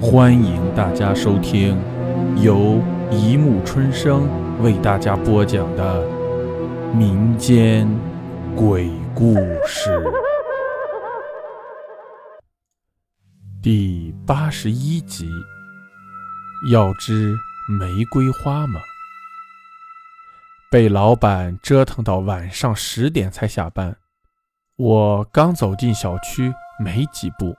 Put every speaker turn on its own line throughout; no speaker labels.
欢迎大家收听由一木春生为大家播讲的民间鬼故事第八十一集。要知玫瑰花吗？被老板折腾到晚上十点才下班。我刚走进小区没几步，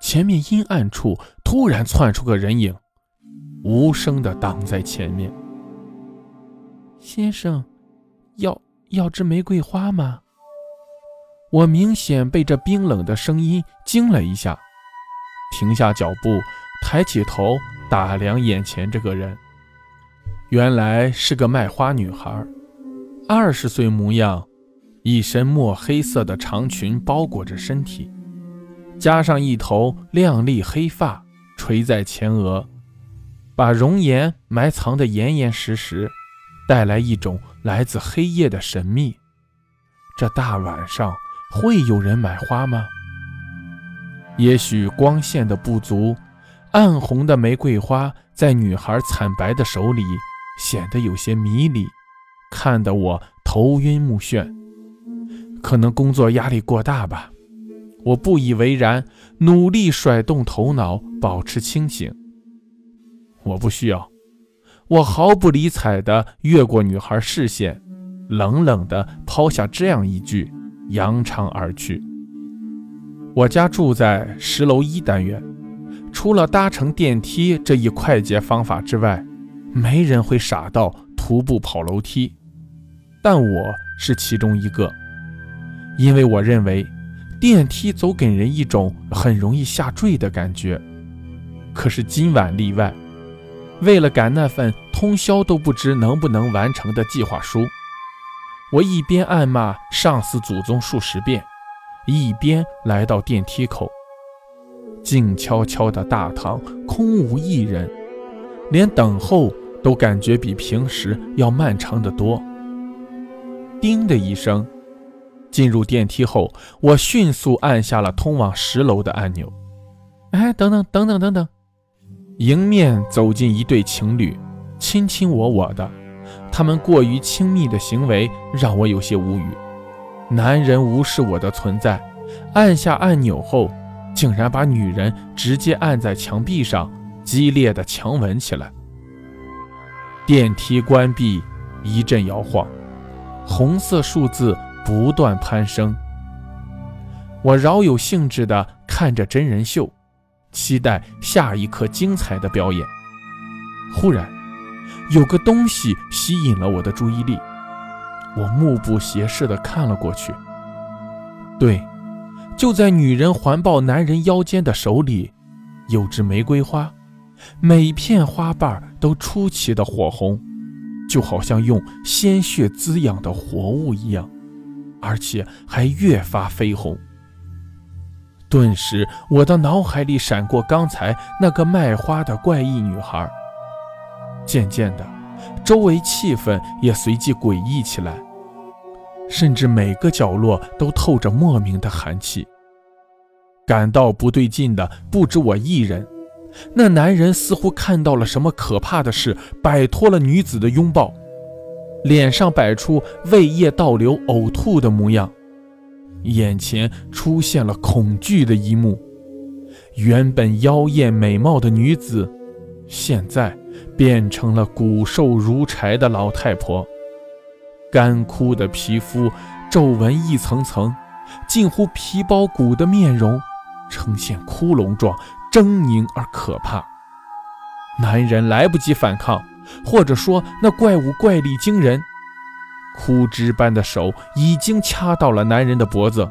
前面阴暗处突然窜出个人影，无声的挡在前面。先生，要要支玫瑰花吗？我明显被这冰冷的声音惊了一下，停下脚步，抬起头。打量眼前这个人，原来是个卖花女孩，二十岁模样，一身墨黑色的长裙包裹着身体，加上一头亮丽黑发垂在前额，把容颜埋藏得严严实实，带来一种来自黑夜的神秘。这大晚上会有人买花吗？也许光线的不足。暗红的玫瑰花在女孩惨白的手里显得有些迷离，看得我头晕目眩。可能工作压力过大吧，我不以为然，努力甩动头脑，保持清醒。我不需要，我毫不理睬地越过女孩视线，冷冷地抛下这样一句，扬长而去。我家住在十楼一单元。除了搭乘电梯这一快捷方法之外，没人会傻到徒步跑楼梯。但我是其中一个，因为我认为电梯总给人一种很容易下坠的感觉。可是今晚例外，为了赶那份通宵都不知能不能完成的计划书，我一边暗骂上司祖宗数十遍，一边来到电梯口。静悄悄的大堂空无一人，连等候都感觉比平时要漫长的多。叮的一声，进入电梯后，我迅速按下了通往十楼的按钮。哎，等等等等等等！迎面走进一对情侣，卿卿我我的，他们过于亲密的行为让我有些无语。男人无视我的存在，按下按钮后。竟然把女人直接按在墙壁上，激烈的强吻起来。电梯关闭，一阵摇晃，红色数字不断攀升。我饶有兴致地看着真人秀，期待下一刻精彩的表演。忽然，有个东西吸引了我的注意力，我目不斜视地看了过去。对。就在女人环抱男人腰间的手里，有只玫瑰花，每片花瓣都出奇的火红，就好像用鲜血滋养的活物一样，而且还越发绯红。顿时，我的脑海里闪过刚才那个卖花的怪异女孩。渐渐的，周围气氛也随即诡异起来。甚至每个角落都透着莫名的寒气。感到不对劲的不止我一人，那男人似乎看到了什么可怕的事，摆脱了女子的拥抱，脸上摆出胃液倒流、呕吐的模样，眼前出现了恐惧的一幕：原本妖艳美貌的女子，现在变成了骨瘦如柴的老太婆。干枯的皮肤，皱纹一层层，近乎皮包骨的面容，呈现窟窿状，狰狞而可怕。男人来不及反抗，或者说那怪物怪力惊人，枯枝般的手已经掐到了男人的脖子。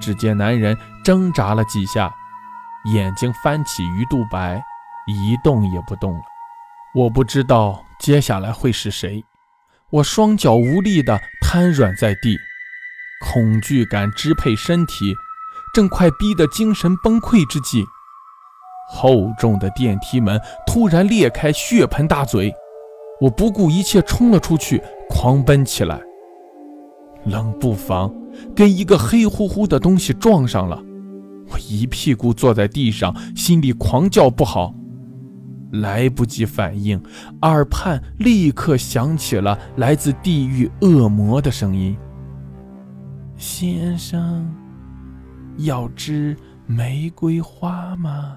只见男人挣扎了几下，眼睛翻起鱼肚白，一动也不动了。我不知道接下来会是谁。我双脚无力地瘫软在地，恐惧感支配身体，正快逼得精神崩溃之际，厚重的电梯门突然裂开，血盆大嘴，我不顾一切冲了出去，狂奔起来。冷不防跟一个黑乎乎的东西撞上了，我一屁股坐在地上，心里狂叫不好。来不及反应，耳畔立刻响起了来自地狱恶魔的声音：“先生，要支玫瑰花吗？”